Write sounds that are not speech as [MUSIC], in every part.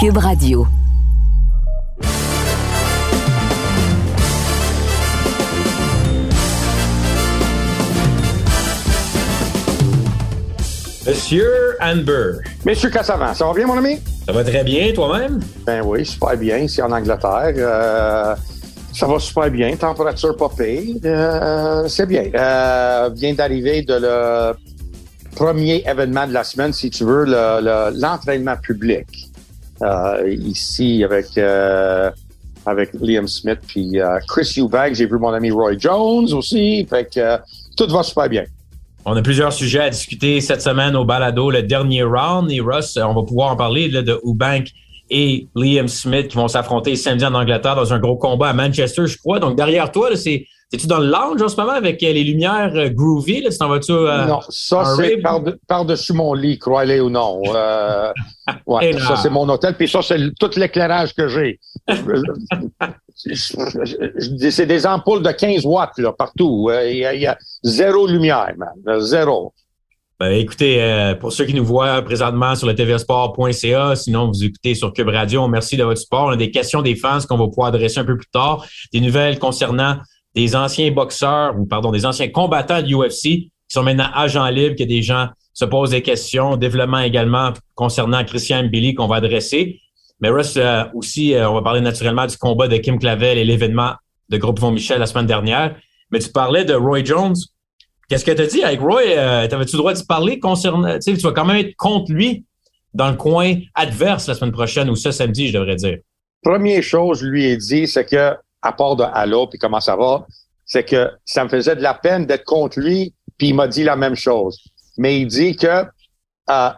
Cube Radio. Monsieur Amber. Monsieur Cassavant, ça va bien, mon ami? Ça va très bien, toi-même? Ben oui, super bien, ici en Angleterre. Euh, ça va super bien, température pas pire. Euh, c'est bien. Euh, vient d'arriver de le premier événement de la semaine, si tu veux, l'entraînement public. Euh, ici, avec, euh, avec Liam Smith puis euh, Chris Eubank. J'ai vu mon ami Roy Jones aussi. Fait que tout va super bien. On a plusieurs sujets à discuter cette semaine au balado, le dernier round. Et Russ, on va pouvoir en parler là, de Eubank et Liam Smith qui vont s'affronter samedi en Angleterre dans un gros combat à Manchester, je crois. Donc, derrière toi, c'est es-tu dans le lounge en ce moment avec euh, les lumières euh, groovy? Là? T'en vas-tu, euh, non, ça, c'est par-dessus mon lit, croyez ou non. Euh, [LAUGHS] ouais, ça, c'est mon hôtel. Puis ça, c'est tout l'éclairage que j'ai. c'est des ampoules de 15 watts là, partout. Il y, y, a zéro lumière, man. Zéro. Ben, écoutez, euh, pour ceux qui nous voient présentement sur le tvsport.ca, sinon vous écoutez sur Cube Radio, merci de votre support. On a des questions des fans qu'on va pouvoir adresser un peu plus tard, des nouvelles concernant des anciens boxeurs ou pardon, des anciens combattants de UFC qui sont maintenant agents libres, que des gens se posent des questions, développement également concernant Christian Billy qu'on va adresser. Mais Russ, euh, aussi, euh, on va parler naturellement du combat de Kim Clavel et l'événement de Groupe Von Michel la semaine dernière. Mais tu parlais de Roy Jones. Qu'est-ce que tu as dit avec Roy? Euh, T'avais-tu le droit de parler concernant. Tu vas quand même être contre lui dans le coin adverse la semaine prochaine ou ce samedi, je devrais dire? Première chose, je lui ai dit, c'est que, à part de Allô, puis comment ça va, c'est que ça me faisait de la peine d'être contre lui, puis il m'a dit la même chose. Mais il dit que euh,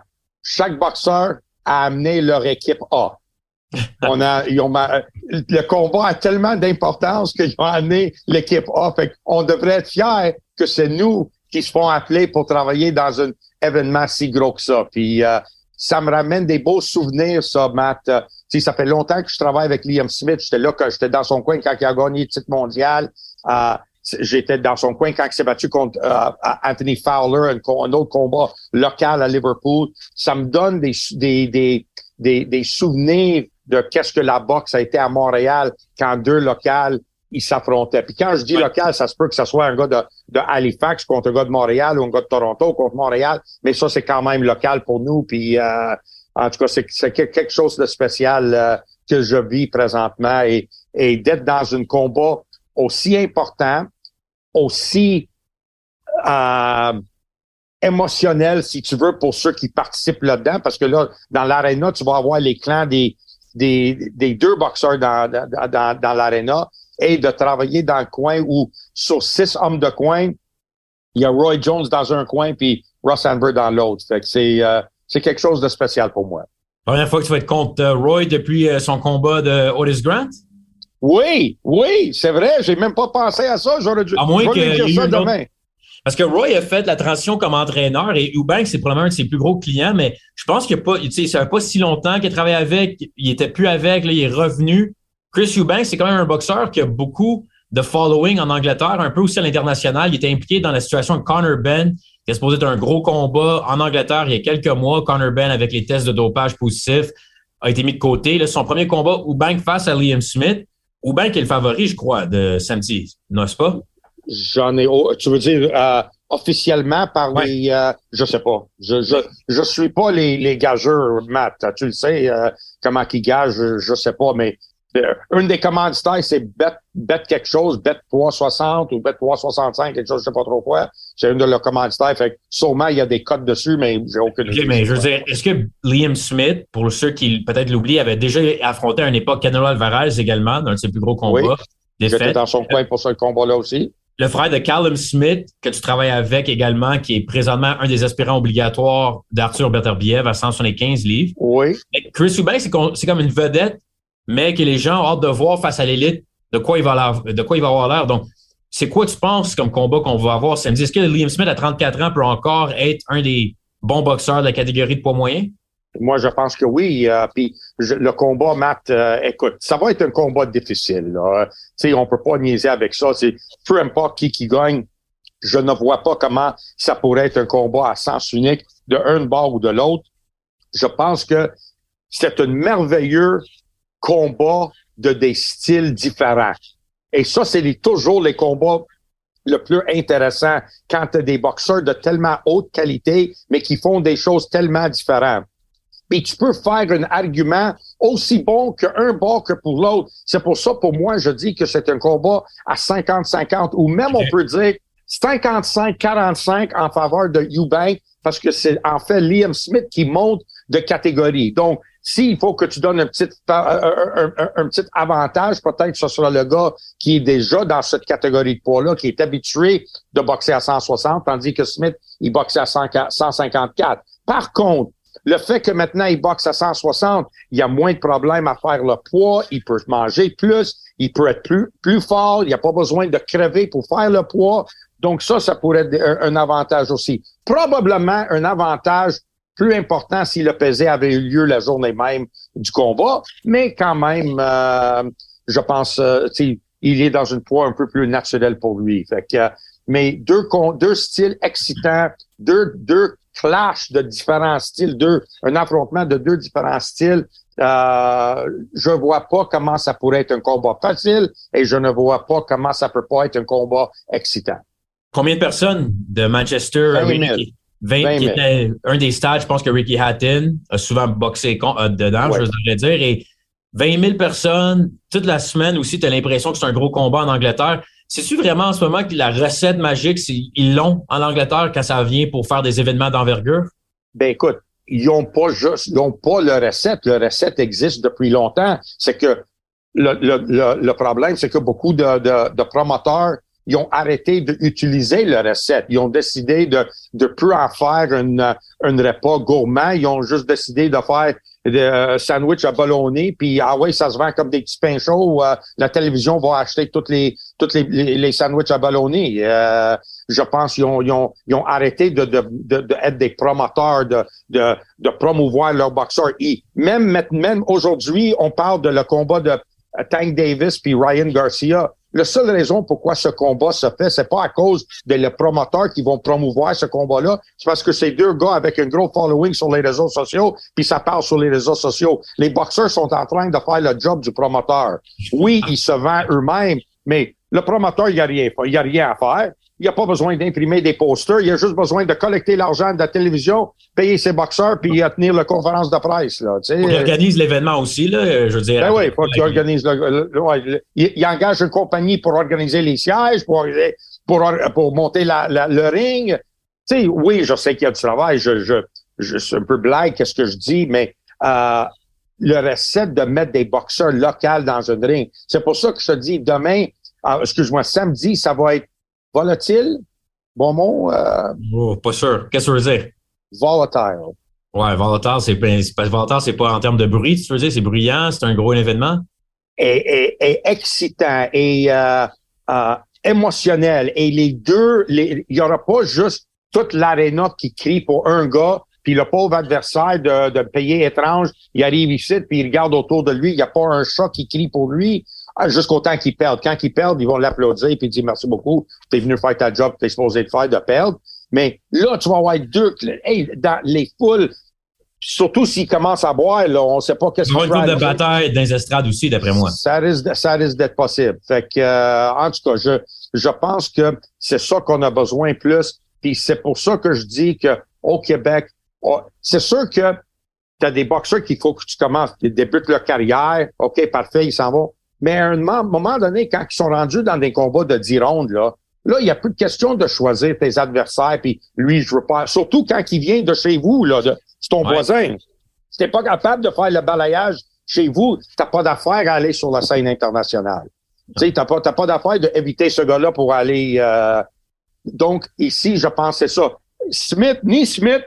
chaque boxeur a amené leur équipe A. [LAUGHS] On a, ils ont, le combat a tellement d'importance qu'ils ont amené l'équipe A. Fait on devrait être fiers que c'est nous qui se font appeler pour travailler dans un événement si gros que ça. Puis euh, ça me ramène des beaux souvenirs, ça, Matt. Euh, ça fait longtemps que je travaille avec Liam Smith. J'étais là quand j'étais dans son coin quand il a gagné le titre mondial. Euh, j'étais dans son coin quand il s'est battu contre euh, Anthony Fowler, un, un, autre combat local à Liverpool. Ça me donne des, des, des, des, des souvenirs de qu'est-ce que la boxe a été à Montréal quand deux locales ils s'affrontaient. Puis quand je dis local, ça se peut que ce soit un gars de, de, Halifax contre un gars de Montréal ou un gars de Toronto contre Montréal, mais ça, c'est quand même local pour nous. Puis euh, en tout cas, c'est quelque chose de spécial euh, que je vis présentement. Et, et d'être dans un combat aussi important, aussi euh, émotionnel, si tu veux, pour ceux qui participent là-dedans, parce que là, dans l'aréna, tu vas avoir les clans des, des, des deux boxeurs dans, dans, dans l'aréna. Et de travailler dans le coin où sur six hommes de coin, il y a Roy Jones dans un coin puis Ross Amber dans l'autre. Fait que c'est euh, c'est quelque chose de spécial pour moi. Première fois que tu vas être contre euh, Roy depuis euh, son combat de Otis Grant? Oui, oui, c'est vrai. J'ai même pas pensé à ça. J'aurais dû, à moins que dire ça demain. Parce que Roy a fait la transition comme entraîneur et Eubank, c'est probablement un de ses plus gros clients, mais je pense qu'il a pas, tu sais, ça pas si longtemps qu'il a travaillé avec, il était plus avec, là, il est revenu. Chris Eubanks, c'est quand même un boxeur qui a beaucoup de following en Angleterre, un peu aussi à l'international. Il était impliqué dans la situation de Connor Ben, qui est supposé être un gros combat en Angleterre il y a quelques mois. Connor Ben, avec les tests de dopage positifs, a été mis de côté. Là, son premier combat, Eubank face à Liam Smith. Eubank est le favori, je crois, de samedi, n'est-ce pas? J'en ai... Tu veux dire... Euh, officiellement par les euh, je sais pas je je je suis pas les les gageurs Matt tu le sais euh, comment qu'ils gagent je, je sais pas mais une des commanditaires, c'est bet, bet quelque chose, bet 360 ou bet 365, quelque chose, je sais pas trop quoi. C'est une de leurs commanditaires. Fait que sûrement, il y a des codes dessus, mais j'ai aucune idée. mais je veux dire, est-ce que Liam Smith, pour ceux qui peut-être l'oublient, avait déjà affronté à une époque Canelo Alvarez également, dans un de ses plus gros combats? Oui, j'étais dans son coin pour ce combat-là aussi. Le frère de Callum Smith, que tu travailles avec également, qui est présentement un des aspirants obligatoires d'Arthur Beterbiev à 175 livres. Oui. Chris Eubank, c'est comme une vedette mais que les gens ont hâte de voir face à l'élite de quoi il va de quoi il va avoir l'air. Donc, c'est quoi tu penses comme combat qu'on va avoir samedi? Est-ce que Liam Smith à 34 ans peut encore être un des bons boxeurs de la catégorie de poids moyen? Moi, je pense que oui. Euh, puis le combat, Matt, euh, écoute, ça va être un combat difficile. Là. Tu sais, on peut pas niaiser avec ça. C'est peu importe qui qui gagne. Je ne vois pas comment ça pourrait être un combat à sens unique de un bord ou de l'autre. Je pense que c'est un merveilleux combat de des styles différents. Et ça, c'est toujours les combats le plus intéressant quand tu as des boxeurs de tellement haute qualité, mais qui font des choses tellement différentes. Puis tu peux faire un argument aussi bon qu'un bord que pour l'autre. C'est pour ça, pour moi, je dis que c'est un combat à 50-50, ou même on peut dire 55-45 en faveur de Eubank, parce que c'est en fait Liam Smith qui monte de catégorie. Donc, s'il faut que tu donnes un petit, un, petit avantage, peut-être ce sera le gars qui est déjà dans cette catégorie de poids-là, qui est habitué de boxer à 160, tandis que Smith, il boxait à 154. Par contre, le fait que maintenant il boxe à 160, il y a moins de problèmes à faire le poids, il peut manger plus, il peut être plus, plus fort, il n'y a pas besoin de crever pour faire le poids. Donc ça, ça pourrait être un avantage aussi. Probablement un avantage plus important si le pesé avait eu lieu la journée même du combat, mais quand même, euh, je pense, euh, il est dans une poids un peu plus naturelle pour lui. Fait que, mais deux, deux styles excitants, deux, deux clashs de différents styles, deux, un affrontement de deux différents styles. Euh, je vois pas comment ça pourrait être un combat facile et je ne vois pas comment ça peut pas être un combat excitant. Combien de personnes de Manchester 20, qui était un des stades, je pense que Ricky Hatton a souvent boxé euh, dedans, je voudrais dire. Et 20 000 personnes, toute la semaine aussi, tu as l'impression que c'est un gros combat en Angleterre. C'est-tu vraiment en ce moment que la recette magique, ils l'ont en Angleterre quand ça vient pour faire des événements d'envergure? Ben écoute, ils n'ont pas juste, ils n'ont pas le recette. Le recette existe depuis longtemps. C'est que le, le, le, problème, c'est que beaucoup de, de, de promoteurs ils ont arrêté d'utiliser le recette. Ils ont décidé de de plus en faire un repas gourmand. Ils ont juste décidé de faire des euh, sandwich à ballonner, puis ah ouais, ça se vend comme des petits pains chauds. Euh, la télévision va acheter toutes les toutes les, les, sandwichs à ballonner. Euh, je pense qu'ils ont, ils ont, ils ont arrêté de, de, de, être des promoteurs, de, de, de promouvoir leurs boxeurs. Et même, même aujourd'hui, on parle de le combat de Tank Davis puis Ryan Garcia. La seule raison pourquoi ce combat se fait, c'est pas à cause des promoteurs qui vont promouvoir ce combat-là, c'est parce que c'est deux gars avec un gros following sur les réseaux sociaux, puis ça parle sur les réseaux sociaux. Les boxeurs sont en train de faire le job du promoteur. Oui, ils se vendent eux-mêmes, mais le promoteur, il n'y a y a rien à faire. Il n'y a pas besoin d'imprimer des posters. Il a juste besoin de collecter l'argent de la télévision, payer ses boxeurs, puis tenir la conférence de presse. Là, tu sais. Il organise l'événement aussi, là, je veux dire. Ben oui, il faut qu'il organise le, il, engage une compagnie pour organiser les sièges, pour, pour, pour monter la, le ring. Tu sais, oui, je sais qu'il y a du travail. Je, je, je suis un peu blague, qu'est-ce que je dis, mais euh, le recette de mettre des boxeurs locaux dans un ring. C'est pour ça que je te dis, demain, euh, excuse-moi, samedi, ça va être Volatile? Bon mot? Euh... Oh, pas sûr. Qu'est-ce que tu veux dire? Volatile. Ouais, volatile, c'est pas, volatile, c'est pas en termes de bruit, tu veux dire, c'est bruyant, c'est un gros événement? Et, et, et excitant et euh, euh, émotionnel. Et les deux, il y aura pas juste toute l'aréna qui crie pour un gars, puis le pauvre adversaire de, de pays étrange, il arrive ici, puis il regarde autour de lui, il n'y a pas un chat qui crie pour lui. Ah, jusqu'au temps qu'ils perdent. Quand ils perdent, ils vont l'applaudir puis dire merci beaucoup, tu es venu faire ta job, tu es supposé de faire, de perdre. Mais là, tu vas avoir deux, hey, dans les foules, surtout s'ils commencent à boire, là, on sait pas qu'est-ce qu'ils vont. une de bataille dans les estrades aussi, d'après moi. Ça risque, ça risque d'être possible. Fait que, euh, en tout cas, je, je pense que c'est ça qu'on a besoin plus. Puis c'est pour ça que je dis que au Québec, oh, c'est sûr que tu as des boxeurs qu'il faut que tu commences, tu débutes leur carrière. OK, parfait, ils s'en vont. Mais à un moment donné, quand ils sont rendus dans des combats de 10 rondes, là, là, il n'y a plus de question de choisir tes adversaires, puis lui, je veux pas. Surtout quand il vient de chez vous, là, c'est ton voisin. Si t'es pas capable de faire le balayage chez vous, t'as pas d'affaire à aller sur la scène internationale. Tu sais, t'as pas, t'as pas d'affaire d'éviter ce gars-là pour aller. Euh... Donc ici, je pense c'est ça. Smith, ni Smith,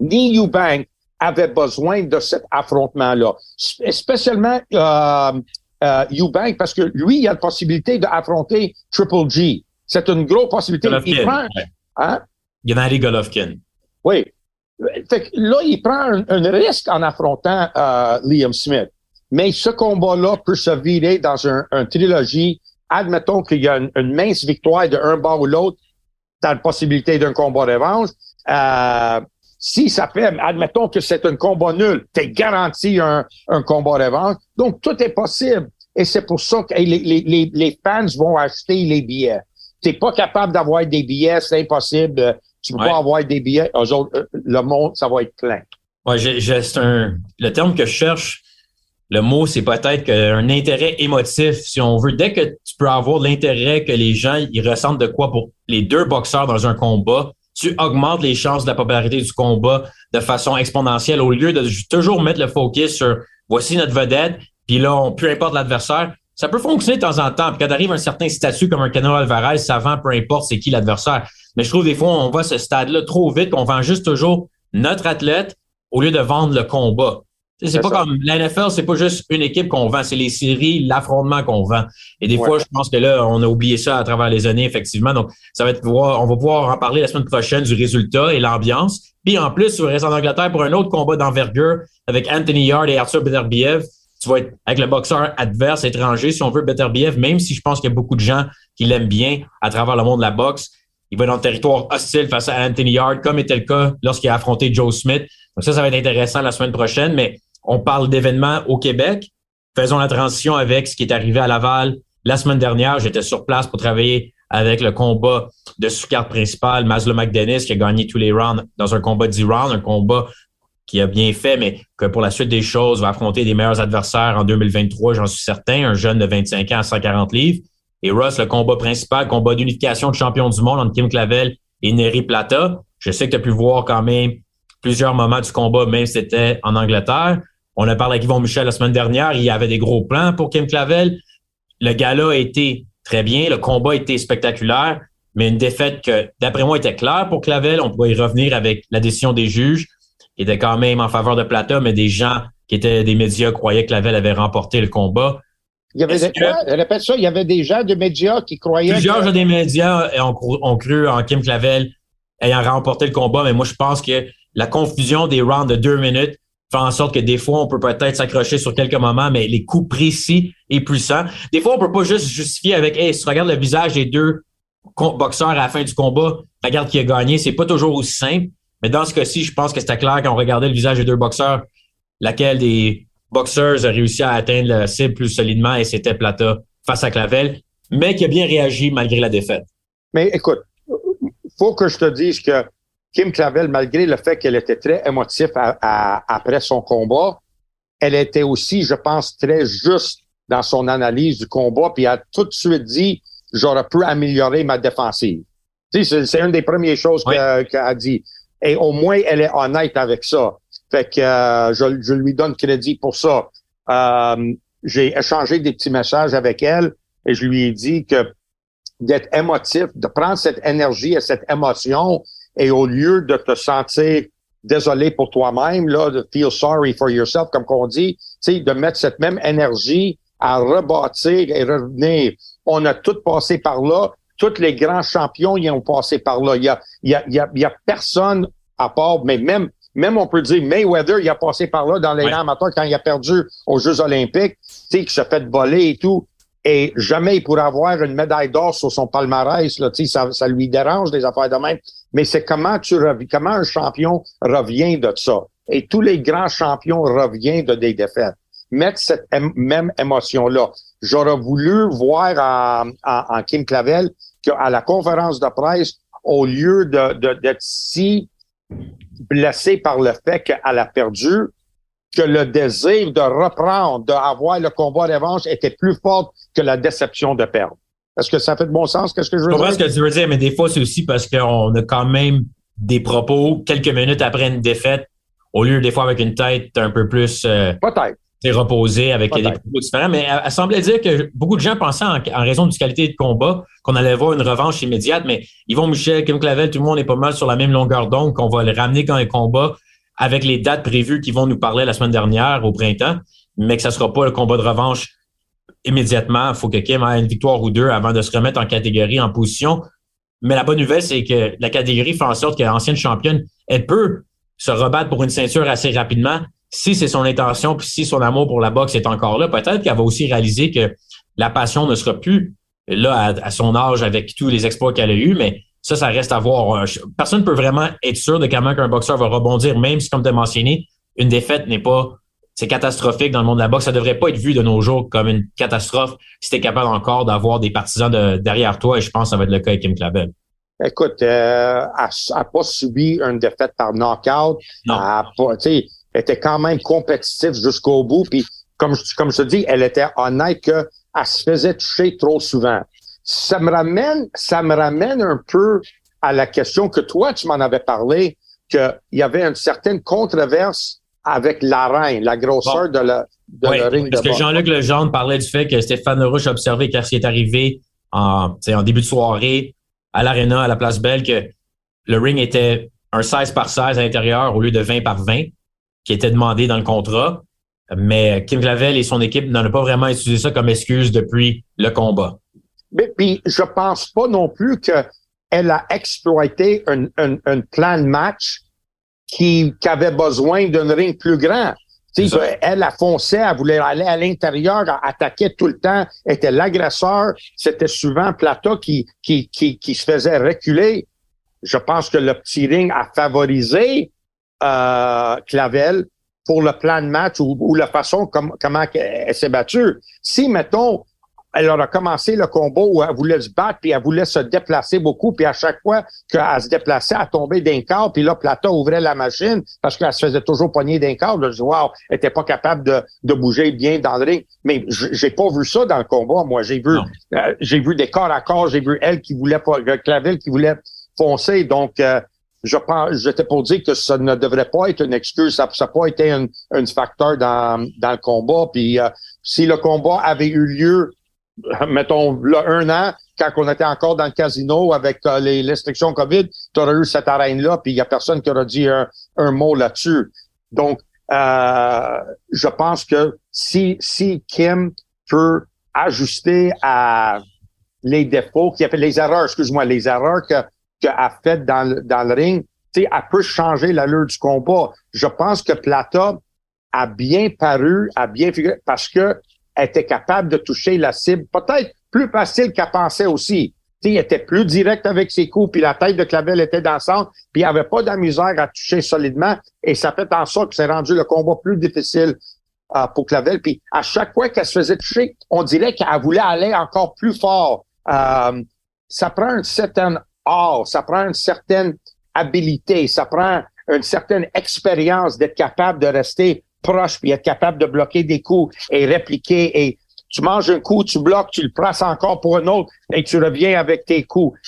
ni Eubank avaient besoin de cet affrontement-là, spécialement euh, euh, Eubank parce que lui, il a la possibilité d'affronter Triple G. C'est une grosse possibilité. Il prend, hein? Gennady Golovkin. Oui. Fait là, il prend un, risque en affrontant euh, Liam Smith. Mais ce combat-là peut se virer dans un, un trilogie. Admettons qu'il y a une, mince victoire de un bord ou l'autre. T'as la possibilité d'un combat revanche. Euh, Si ça fait, admettons que c'est un combat nul, t'es garanti un, un combat revanche. Donc, tout est possible. Et c'est pour ça que les, les, les, fans vont acheter les billets. T'es pas capable d'avoir des billets, c'est impossible. Tu peux pas avoir des billets. Euh, le monde, ça va être plein. Ouais, c'est un, le terme que je cherche, le mot, c'est peut-être un intérêt émotif, si on veut. Dès que tu peux avoir l'intérêt que les gens, ils ressentent de quoi pour les deux boxeurs dans un combat, tu augmentes les chances de la popularité du combat de façon exponentielle au lieu de toujours mettre le focus sur voici notre vedette, puis là, peu importe l'adversaire. Ça peut fonctionner de temps en temps. Puis quand arrive un certain statut comme un Canelo Alvarez, ça vend peu importe c'est qui l'adversaire. Mais je trouve des fois, on va à ce stade-là trop vite qu'on vend juste toujours notre athlète au lieu de vendre le combat. C'est pas comme la NFL, c'est pas juste une équipe qu'on vend, c'est les séries, l'affrontement qu'on vend. Et des fois, je pense que là, on a oublié ça à travers les années, effectivement. Donc, ça va être on va pouvoir en parler la semaine prochaine du résultat et l'ambiance. Puis en plus, tu reste en Angleterre pour un autre combat d'envergure avec Anthony Yard et Arthur Beterbiev. Tu vas être avec le boxeur adverse étranger, si on veut, Beterbiev, même si je pense qu'il y a beaucoup de gens qui l'aiment bien à travers le monde de la boxe. Il va dans le territoire hostile face à Anthony Yard, comme était le cas lorsqu'il a affronté Joe Smith. Donc ça, ça va être intéressant la semaine prochaine, mais on parle d'événements au Québec. Faisons la transition avec ce qui est arrivé à Laval la semaine dernière. J'étais sur place pour travailler avec le combat de sous-carte principale, Maslow McDennis, qui a gagné tous les rounds dans un combat 10 rounds, un combat qui a bien fait, mais que pour la suite des choses va affronter des meilleurs adversaires en 2023, j'en suis certain, un jeune de 25 ans à 140 livres. Et Ross, le combat principal, combat d'unification de champion du monde entre Kim Clavel et Neri Plata. Je sais que tu as pu voir quand même plusieurs moments du combat, même si c'était en Angleterre. On a parlé avec Yvon Michel la semaine dernière. Il y avait des gros plans pour Kim Clavel. Le gala a été très bien. Le combat a été spectaculaire, mais une défaite que, d'après moi, était claire pour Clavel. On pourrait y revenir avec la décision des juges, qui était quand même en faveur de Plata, mais des gens qui étaient des médias croyaient que Clavel avait remporté le combat. Il y avait des, répète ça, il y avait des gens de médias qui croyaient. Plusieurs gens des médias ont, ont cru en Kim Clavel ayant remporté le combat, mais moi, je pense que la confusion des rounds de deux minutes fait en sorte que des fois, on peut peut-être s'accrocher sur quelques moments, mais les coups précis et puissants. Des fois, on peut pas juste justifier avec, hey, si tu regardes le visage des deux boxeurs à la fin du combat, regarde qui a gagné. C'est pas toujours aussi simple. Mais dans ce cas-ci, je pense que c'était clair quand on regardait le visage des deux boxeurs, laquelle des boxeurs a réussi à atteindre la cible plus solidement et c'était Plata face à Clavel, mais qui a bien réagi malgré la défaite. Mais écoute, faut que je te dise que Kim Clavel, malgré le fait qu'elle était très émotive après son combat, elle était aussi, je pense, très juste dans son analyse du combat, puis elle a tout de suite dit j'aurais pu améliorer ma défensive. c'est une des premières choses qu'elle a dit. Et au moins, elle est honnête avec ça. Fait que euh, je, lui donne crédit pour ça. Euh, j'ai échangé des petits messages avec elle et je lui ai dit que d'être émotif, de prendre cette énergie et cette émotion et au lieu de te sentir désolé pour toi-même, là, de feel sorry for yourself, comme qu'on dit, de mettre cette même énergie à rebâtir et revenir. On a tout passé par là. Tous les grands champions y ont passé par là. Il y a, il y a, il y a, y a personne à part, mais même, même on peut dire Mayweather, il a passé par là dans les ouais. amateurs quand il a perdu aux Jeux olympiques, tu sais, qui se fait voler et tout et jamais il pourrait avoir une médaille d'or sur son palmarès. Là, ça, ça lui dérange des affaires de même. Mais c'est comment tu reviens, comment un champion revient de ça? Et tous les grands champions reviennent de des défaites. Mettre cette même émotion-là. J'aurais voulu voir en, Kim Clavel qu'à la conférence de presse, au lieu d'être de, si blessé par le fait qu'elle a perdu, que le désir de reprendre, d'avoir le combat revanche était plus fort que la déception de perdre. Est-ce que ça fait de bon sens? Qu'est-ce que je veux je dire? ce que tu veux dire, mais des fois, c'est aussi parce qu'on a quand même des propos quelques minutes après une défaite, au lieu des fois avec une tête un peu plus euh, Peut-être. Reposée avec des propos différents. Mais elle, semblait dire que beaucoup de gens pensaient en, raison du qualité de combat qu'on allait voir une revanche immédiate. Mais Yvon Michel, Kim Clavel, tout le monde est pas mal sur la même longueur d'onde, qu'on va le ramener quand les combat avec les dates prévues qui vont nous parler la semaine dernière au printemps, mais que ça sera pas le combat de revanche immédiatement. Il faut que Kim ait une victoire ou deux avant de se remettre en catégorie, en position. Mais la bonne nouvelle, c'est que la catégorie fait en sorte que l'ancienne championne, elle peut se rebattre pour une ceinture assez rapidement si c'est son intention, puis si son amour pour la boxe est encore là. Peut-être qu'elle va aussi réaliser que la passion ne sera plus là à, son âge avec tous les exploits qu'elle a eus, mais Ça, ça reste à voir. Personne ne peut vraiment être sûr de comment qu'un boxeur va rebondir, même si, comme tu as mentionné, une défaite n'est pas c'est catastrophique dans le monde de la boxe. Ça devrait pas être vu de nos jours comme une catastrophe si tu es capable encore d'avoir des partisans de, derrière toi. Et je pense que ça va être le cas avec Kim Clavel. Écoute, euh, elle n'a pas subi une défaite par knockout. Elle, elle était quand même compétitive jusqu'au bout. Puis, comme, comme je te dis, elle était honnête qu'elle se faisait toucher trop souvent. Ça me ramène, ça me ramène un peu à la question que toi, tu m'en avais parlé, qu'il y avait une certaine controverse avec l'arène, la grosseur de, la, de le ring parce que Jean-Luc Legendre parlait du fait que Stéphane Rouge a observé quand il est arrivé en, en début de soirée à l'aréna, à la place Belle, que le ring était un 16 par 16 à l'intérieur au lieu de 20 par 20 qui était demandé dans le contrat. Mais Kim Clavel et son équipe n'en ont pas vraiment utilisé ça comme excuse depuis le combat. Mais puis je pense pas non plus qu'elle a exploité un, un, un plan de match qui, qui avait besoin d'un ring plus grand. Elle a foncé, elle voulait aller à l'intérieur, attaquer tout le temps, était l'agresseur. C'était souvent Plata qui, qui, qui, qui, se faisait reculer. Je pense que le petit ring a favorisé euh, Clavel pour le plan de match ou, ou la façon comme, comment elle s'est battue. Si, mettons, elle a commencé le combat où elle voulait se battre, puis elle voulait se déplacer beaucoup, puis à chaque fois qu'elle se déplaçait, elle tombait d'un corps, puis là, Plata ouvrait la machine parce qu'elle se faisait toujours poigner d'un corps. Je dis, wow, elle était pas capable de, de bouger bien dans le ring. Mais j'ai pas vu ça dans le combat, moi. J'ai vu euh, j'ai vu des corps à corps, j'ai vu elle qui voulait pas, Clavel qui voulait foncer. Donc, euh, je pense, j'étais pour dire que ça ne devrait pas être une excuse, ça n'a pas été un, un facteur dans, dans le combat. Puis euh, si le combat avait eu lieu mettons, là, un an, quand on était encore dans le casino avec euh, les restrictions COVID, tu aurais eu cette arène-là, puis il y a personne qui aurait dit un, mot là-dessus. Donc, euh, je pense que si, si Kim peut ajuster à les défauts, qui a fait les erreurs, excuse-moi, les erreurs que qu'elle a faites dans le, dans le ring, elle peut changer l'allure du combat. Je pense que Plata a bien paru, a bien figuré, parce que était capable de toucher la cible, peut-être plus facile qu'elle pensait aussi. T'sais, il était plus direct avec ses coups, puis la tête de Clavel était dans le centre, puis il avait pas de à toucher solidement, et ça fait en sorte que c'est rendu le combat plus difficile euh, pour Clavel. Puis à chaque fois qu'elle se faisait toucher, on dirait qu'elle voulait aller encore plus fort. Euh, ça prend une certaine art, ça prend une certaine habilité, ça prend une certaine expérience d'être capable de rester proche, puis être capable de bloquer des coups et répliquer. Et tu manges un coup, tu bloques, tu le places encore pour un autre et tu reviens avec tes coups.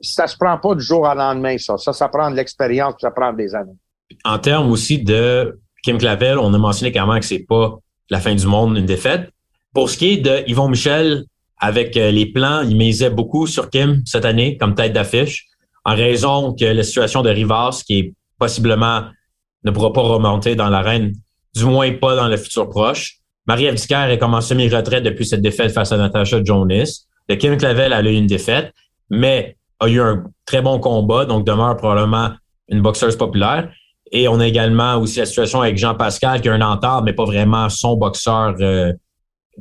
Ça se prend pas du jour au lendemain, ça. Ça, ça prend de l'expérience, ça prend des années. En termes aussi de Kim Clavel, on a mentionné même que c'est pas la fin du monde, une défaite. Pour ce qui est de Yvon Michel, avec euh, les plans, il misait beaucoup sur Kim cette année comme tête d'affiche, en raison que la situation de Rivas, qui est possiblement ne pourra pas remonter dans l'arène, du moins pas dans le futur proche. Marie-Ève est comme en semi-retraite depuis cette défaite face à Natasha Jonas. De Kim Clavel, a eu une défaite, mais a eu un très bon combat, donc demeure probablement une boxeuse populaire. Et on a également aussi la situation avec Jean Pascal, qui a un entente, mais pas vraiment son boxeur, euh,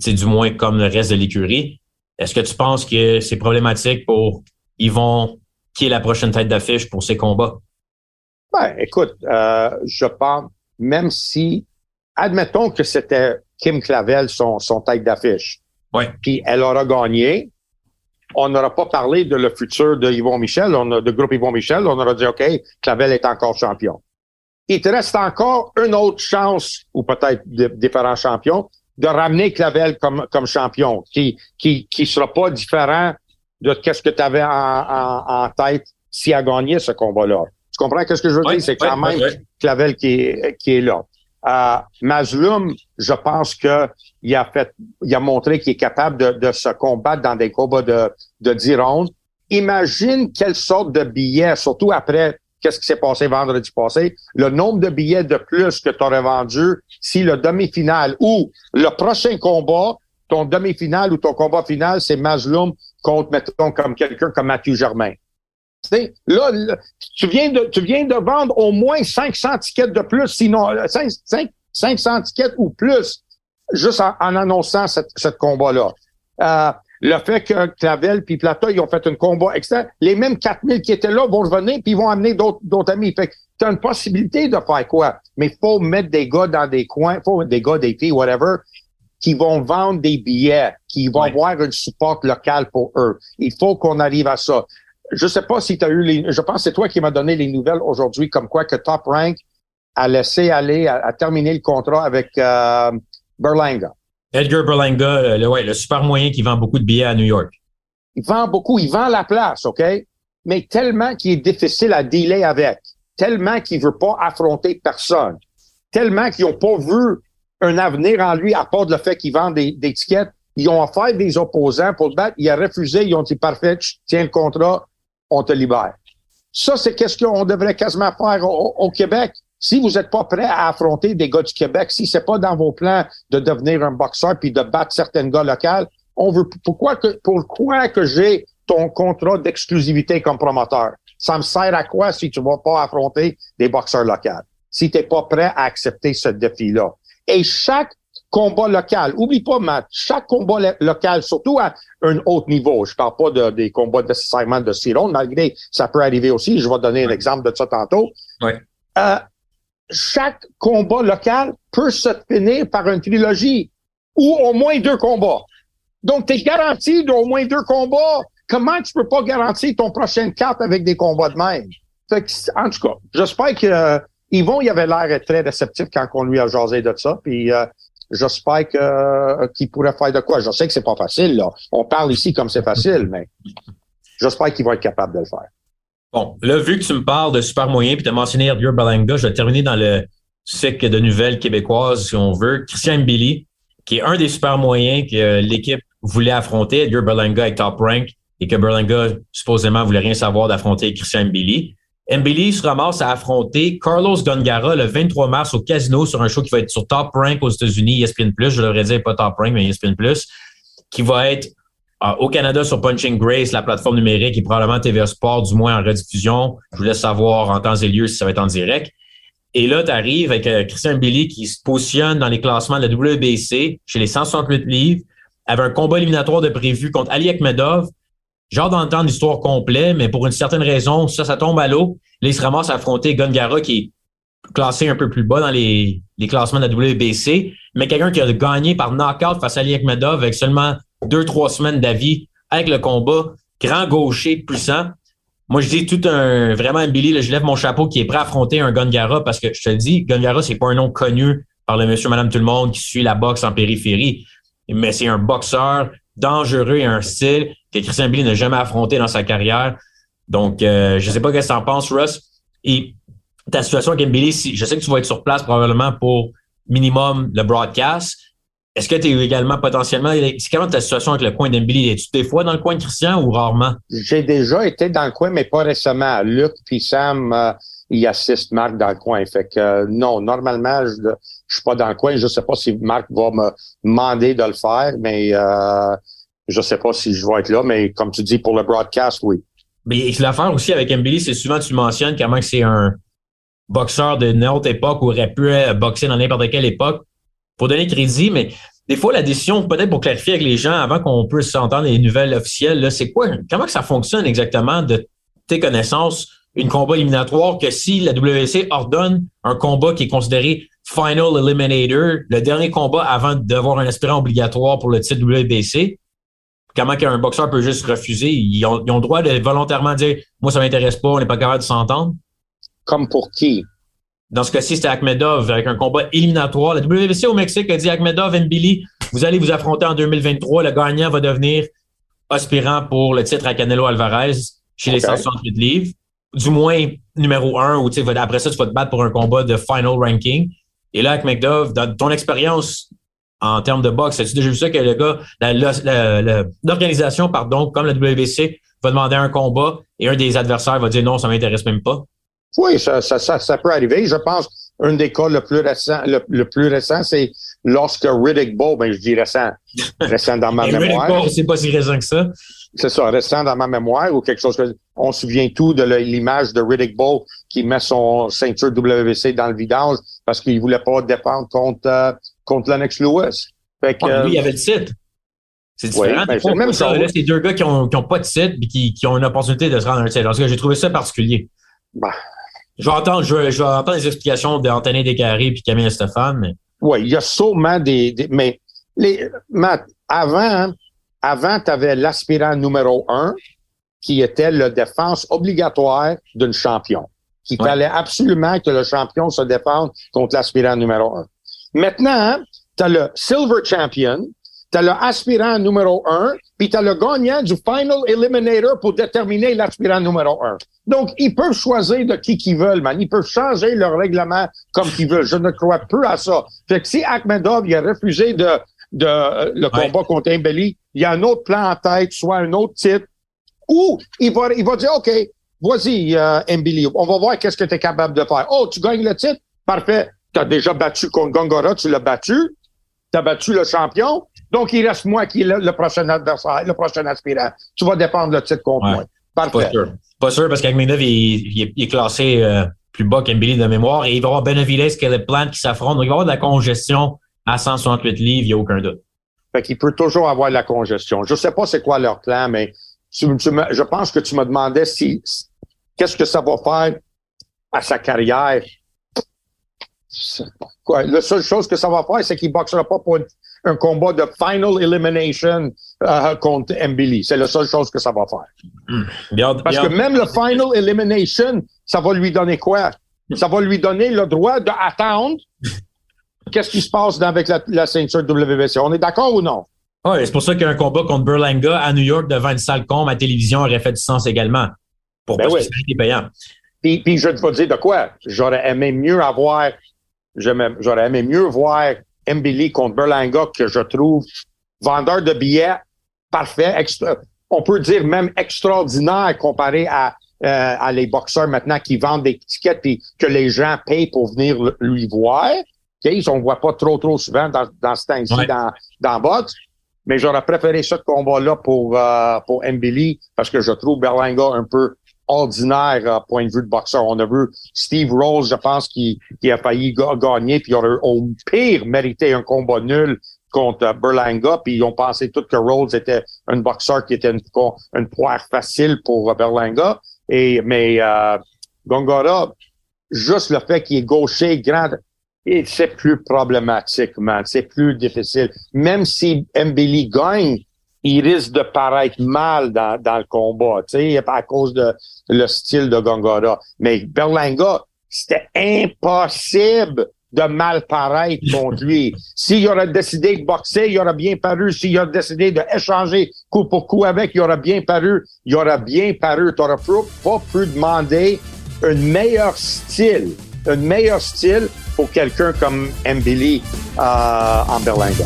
du moins comme le reste de l'écurie. Est-ce que tu penses que c'est problématique pour Yvon, qui est la prochaine tête d'affiche pour ces combats? Ben, écoute, euh, je pense, même si, admettons que c'était Kim Clavel, son, son tête d'affiche, ouais. puis elle aura gagné, on n'aura pas parlé de le futur de Yvon Michel, on a, de groupe Yvon Michel, on aura dit, OK, Clavel est encore champion. Il te reste encore une autre chance, ou peut-être différents champions, de ramener Clavel comme, comme champion, qui, qui, qui sera pas différent de ce que tu avais en, en, en tête s'il a gagné ce combat-là. Tu comprends ce que je veux dire? C'est quand même Clavel qui est, qui est là. Euh, Mazlum, je pense que il a fait, il a montré qu'il est capable de, de, se combattre dans des combats de, de 10 rondes. Imagine quelle sorte de billets, surtout après qu'est-ce qui s'est passé vendredi passé, le nombre de billets de plus que tu aurais vendu si le demi-finale ou le prochain combat, ton demi-finale ou ton combat final, c'est Mazlum contre, mettons, comme quelqu'un comme Mathieu Germain. Là, tu viens de, tu viens de vendre au moins 500 tickets de plus, sinon 5, euh, 500 tickets ou plus, juste en, annonçant cette combat-là. Euh, le fait que Clavel puis Plata, ils ont fait un combat extra, les mêmes 4000 qui étaient là vont revenir puis ils vont amener d'autres amis. Fait que tu as une possibilité de faire quoi? Mais il faut mettre des gars dans des coins, faut des gars, des filles, whatever, qui vont vendre des billets, qui vont avoir une support local pour eux. Il faut qu'on arrive à ça. Je sais pas si tu as eu les, je pense que c'est toi qui m'as donné les nouvelles aujourd'hui comme quoi que Top Rank a laissé aller, a, terminé le contrat avec euh, Berlanga. Edgar Berlanga, le, ouais, le super moyen qui vend beaucoup de billets à New York. Il vend beaucoup, il vend la place, OK? Mais tellement qu'il est difficile à dealer avec, tellement qu'il veut pas affronter personne, tellement qu'ils n'ont pas vu un avenir en lui à part le fait qu'il vend des, des tickets. Ils ont offert des opposants pour le battre. Il a refusé. Ils ont dit parfait, tiens le contrat, on te libère. Ça, c'est qu'est-ce qu'on devrait quasiment faire au Québec. Si vous n'êtes pas prêt à affronter des gars du Québec, si c'est pas dans vos plans de devenir un boxeur puis de battre certains gars locaux, on veut pourquoi que pourquoi que j'ai ton contrat d'exclusivité comme promoteur? Ça me sert à quoi si tu vas pas affronter des boxeurs locaux? Si tu n'es pas prêt à accepter ce défi-là. Et chaque combat local, oublie pas, Matt, chaque combat local, surtout à un haut niveau, je parle pas de, des combats nécessairement de Siron, malgré ça peut arriver aussi, je vais donner un exemple de ça tantôt. Oui. Euh, chaque combat local peut se finir par une trilogie ou au moins deux combats. Donc, tu es garanti d'au moins deux combats. Comment tu peux pas garantir ton prochaine carte avec des combats de même? en tout cas, j'espère que euh, Yvon, il avait l'air très réceptif quand on lui a jasé de ça. Puis euh, j'espère que euh, qu'il pourrait faire de quoi. Je sais que c'est pas facile, là. On parle ici comme c'est facile, mais j'espère qu'il va être capable de le faire. Bon, là, vu que tu me parles de super moyens, puis tu as mentionné Edgar Balanga, je vais terminer dans le cycle de nouvelles québécoises, si on veut. Christian Billy, qui est un des super moyens que l'équipe voulait affronter, Edgar Berlanga avec Top Rank, et que Berlanga, supposément, voulait rien savoir d'affronter Christian Billy. Mbili se ramasse à affronter Carlos Gongara le 23 mars au casino sur un show qui va être sur Top Rank aux États-Unis, ESPN+. Je devrais dire pas Top Rank, mais ESPN+, qui va être ah, au Canada sur Punching Grace, la plateforme numérique et probablement TVA Sport, du moins en rediffusion. Je voulais savoir en temps et lieu si ça va être en direct. Et là, tu arrives avec euh, Christian Billy qui se positionne dans les classements de la WBC chez les 168 livres, avec un combat éliminatoire de prévu contre Ali Akhmedov. Genre d'entendre l'histoire complète, mais pour une certaine raison, ça, ça tombe à l'eau. Là, il se ramasse à qui est classé un peu plus bas dans les, les classements de la WBC, mais quelqu'un qui a gagné par knockout face à Ali Akhmedov avec seulement deux, trois semaines d'avis avec le combat. Grand gaucher, puissant. Moi, je dis tout un, vraiment, Billy, je lève mon chapeau qui est prêt à affronter un Gongara parce que je te le dis, Gongara, c'est pas un nom connu par le monsieur, madame, tout le monde qui suit la boxe en périphérie. Mais c'est un boxeur dangereux et un style que Christian Billy n'a jamais affronté dans sa carrière. Donc, euh, je sais pas qu'est-ce que tu en penses, Russ. Et ta situation avec Billy, je sais que tu vas être sur place probablement pour minimum le broadcast, est-ce que tu es également potentiellement. C'est comment ta situation avec le coin d'Embili? Es-tu des fois dans le coin de Christian ou rarement? J'ai déjà été dans le coin, mais pas récemment. Luc puis Sam, euh, ils assistent Marc dans le coin. Fait que euh, non, normalement, je, je suis pas dans le coin. Je sais pas si Marc va me demander de le faire, mais euh, je sais pas si je vais être là. Mais comme tu dis, pour le broadcast, oui. Mais l'affaire aussi avec Mbili, c'est souvent tu mentionnes comment c'est un boxeur de notre époque ou aurait pu boxer dans n'importe quelle époque pour donner crédit, mais des fois, la décision, peut-être pour clarifier avec les gens avant qu'on puisse s'entendre les nouvelles officielles, c'est quoi, comment que ça fonctionne exactement de tes connaissances, une combat éliminatoire que si la WC ordonne un combat qui est considéré Final Eliminator, le dernier combat avant d'avoir un aspirant obligatoire pour le titre WBC, comment qu'un boxeur peut juste refuser? Ils ont, ils ont le droit de volontairement dire, moi, ça m'intéresse pas, on n'est pas capable de s'entendre? Comme pour qui? Dans ce cas-ci, c'était Akhmedov avec un combat éliminatoire. La WBC au Mexique a dit Akhmedov et Billy, vous allez vous affronter en 2023. Le gagnant va devenir aspirant pour le titre à Canelo Alvarez chez les 168 livres. Du moins numéro un, ou après ça, tu vas te battre pour un combat de final ranking. Et là, Akhmedov, dans ton expérience en termes de boxe, as-tu déjà vu ça que le gars, l'organisation, pardon, comme la WBC, va demander un combat et un des adversaires va dire non, ça m'intéresse même pas? Oui, ça, ça, ça, ça, peut arriver. Je pense un des cas le plus récent, le, plus récent, c'est lorsque Riddick Bowe, ben je dis récent, [LAUGHS] récent dans ma mémoire. Riddick Bowe, c'est pas si récent que ça. C'est ça, récent dans ma mémoire ou quelque chose que on se souvient tout de l'image de Riddick Bowe qui met son ceinture WBC dans le vidange parce qu'il voulait pas défendre contre euh, contre Lennox Lewis. Fait que, lui, il avait le titre. C'est différent. Oui, ben, c'est même ça. Là, c'est deux gars qui ont, qui ont pas de titre et qui, qui ont une opportunité de se rendre un titre. Parce que j'ai trouvé ça particulier. Bah. Je vais entendre, je, je vais entendre les explications d'Anthony Descarrés et Camille Stéphane, mais. Oui, il y a sûrement des, des mais les, Matt, avant, avant, tu avais l'aspirant numéro un, qui était la défense obligatoire d'un champion. Qu'il fallait absolument que le champion se défende contre l'aspirant numéro un. Maintenant, tu as le Silver Champion, tu as l'aspirant numéro un, puis tu as le gagnant du Final Eliminator pour déterminer l'aspirant numéro un. Donc, ils peuvent choisir de qui qu'ils veulent, man. Ils peuvent changer leur règlement comme qu'ils veulent. Je ne crois plus à ça. Fait que si Akhmedov il a refusé de, de euh, le combat contre Mbeli, il y a un autre plan en tête, soit un autre titre, ou il va, il va dire, OK, vas-y, euh, Mbili, on va voir qu'est-ce que tu es capable de faire. Oh, tu gagnes le titre? Parfait. Tu as déjà battu contre Gongora, tu l'as battu. Tu as battu le champion. Donc, il reste moi qui est le, prochain adversaire, le prochain aspirant. Tu vas défendre le titre contre moi. Parfait. Pas sûr. Pas sûr parce qu'Agmedov, il, il, est classé euh, plus bas qu'Embili de mémoire et il va y avoir Benavides, Plant qui s'affrontent. Donc, il va y avoir de la congestion à 168 livres, il n'y a aucun doute. Fait qu'il peut toujours avoir de la congestion. Je sais pas c'est quoi leur plan, mais je pense que tu me demandais si, qu'est-ce que ça va faire à sa carrière. Quoi, la seule chose que ça va faire, c'est qu'il ne boxera pas pour un, combat de final elimination euh, contre Mbili. C'est la seule chose que ça va faire. Hmm. Parce que même le final elimination, ça va lui donner quoi? Ça va lui donner le droit d'attendre. [LAUGHS] Qu'est-ce qui se passe avec la, la ceinture WBC? On est d'accord ou non? Oui, c'est pour ça qu'un combat contre Berlanga à New York devant une salle combe à télévision aurait fait du sens également. Pour ben oui. payant. Puis, puis je te dire de quoi? J'aurais aimé mieux avoir, j'aurais aimé mieux voir Mbili contre Berlanga que je trouve vendeur de billets parfait, on peut dire même extraordinaire comparé à, euh, à les boxeurs maintenant qui vendent des tickets et que les gens payent pour venir lui voir. Okay? On ne voit pas trop, trop souvent dans, dans ce temps-ci dans, dans boxe mais j'aurais préféré ce combat-là pour, euh, pour Mbili parce que je trouve Berlanga un peu ordinaire euh, point de vue de boxeur. On a vu Steve Rose, je pense, qui, qui a failli gagner, puis au pire mérité un combat nul contre Berlanga, puis ils ont pensé tout que Rose était un boxeur qui était une, une poire facile pour Berlanga. Et mais euh, Gongora, juste le fait qu'il est gaucher, grand, c'est plus problématique, man. C'est plus difficile. Même si Mbili gagne, il risque de paraître mal dans, dans le combat, tu sais, à cause de le style de Gongora. Mais Berlanga, c'était impossible de mal paraître contre lui. [LAUGHS] S'il aurait décidé de boxer, il aurait bien paru. S'il aurait décidé d'échanger coup pour coup avec, il aurait bien paru. Il aurait bien paru. Tu n'aurais pas pu demander un meilleur style, un meilleur style pour quelqu'un comme Mbili euh, en Berlinga.